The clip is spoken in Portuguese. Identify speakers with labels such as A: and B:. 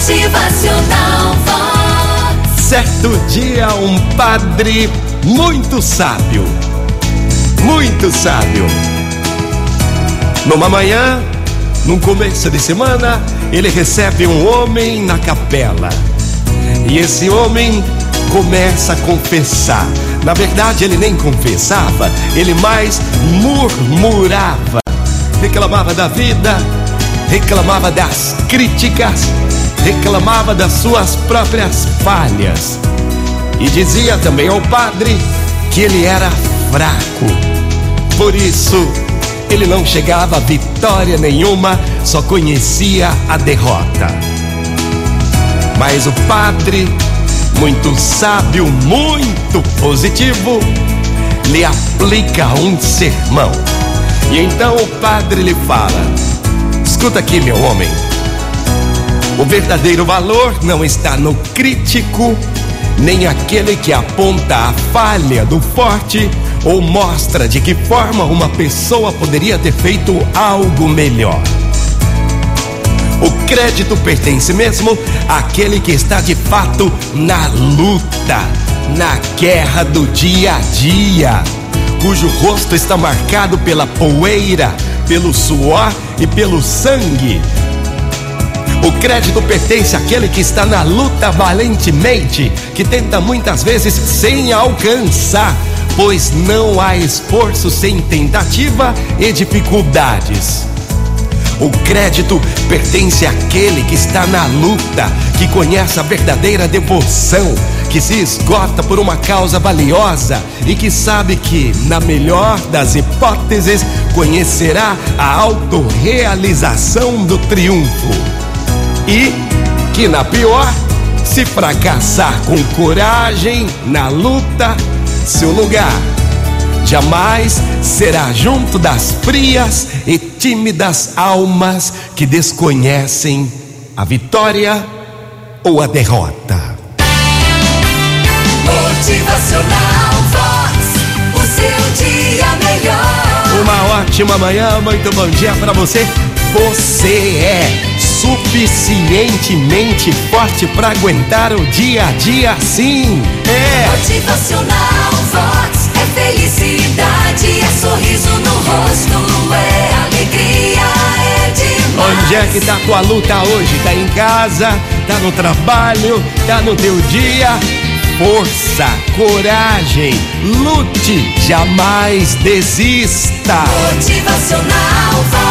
A: Motivacional.
B: Certo dia, um padre muito sábio, muito sábio. Numa manhã, num começo de semana, ele recebe um homem na capela. E esse homem começa a confessar. Na verdade, ele nem confessava, ele mais murmurava. Reclamava da vida, reclamava das críticas, reclamava das suas próprias falhas. E dizia também ao padre que ele era fraco. Por isso, ele não chegava a vitória nenhuma, só conhecia a derrota. Mas o padre, muito sábio, muito positivo, lhe aplica um sermão. E então o padre lhe fala: Escuta aqui, meu homem. Verdadeiro valor não está no crítico, nem aquele que aponta a falha do forte ou mostra de que forma uma pessoa poderia ter feito algo melhor. O crédito pertence mesmo àquele que está de fato na luta, na guerra do dia a dia, cujo rosto está marcado pela poeira, pelo suor e pelo sangue. O crédito pertence àquele que está na luta valentemente, que tenta muitas vezes sem alcançar, pois não há esforço sem tentativa e dificuldades. O crédito pertence àquele que está na luta, que conhece a verdadeira devoção, que se esgota por uma causa valiosa e que sabe que, na melhor das hipóteses, conhecerá a autorrealização do triunfo. E que, na pior, se fracassar com coragem na luta, seu lugar jamais será junto das frias e tímidas almas que desconhecem a vitória ou a derrota.
A: Motivacional Vox. O seu dia melhor.
B: Uma ótima manhã, muito bom dia para você. Você é suficientemente forte para aguentar o dia a dia, sim. É.
A: Motivacional Vox. É felicidade, é sorriso no rosto, é alegria, é demais.
B: Onde é que tá tua luta hoje? Tá em casa? Tá no trabalho? Tá no teu dia? Força, coragem, lute, jamais desista.
A: Motivacional Vox.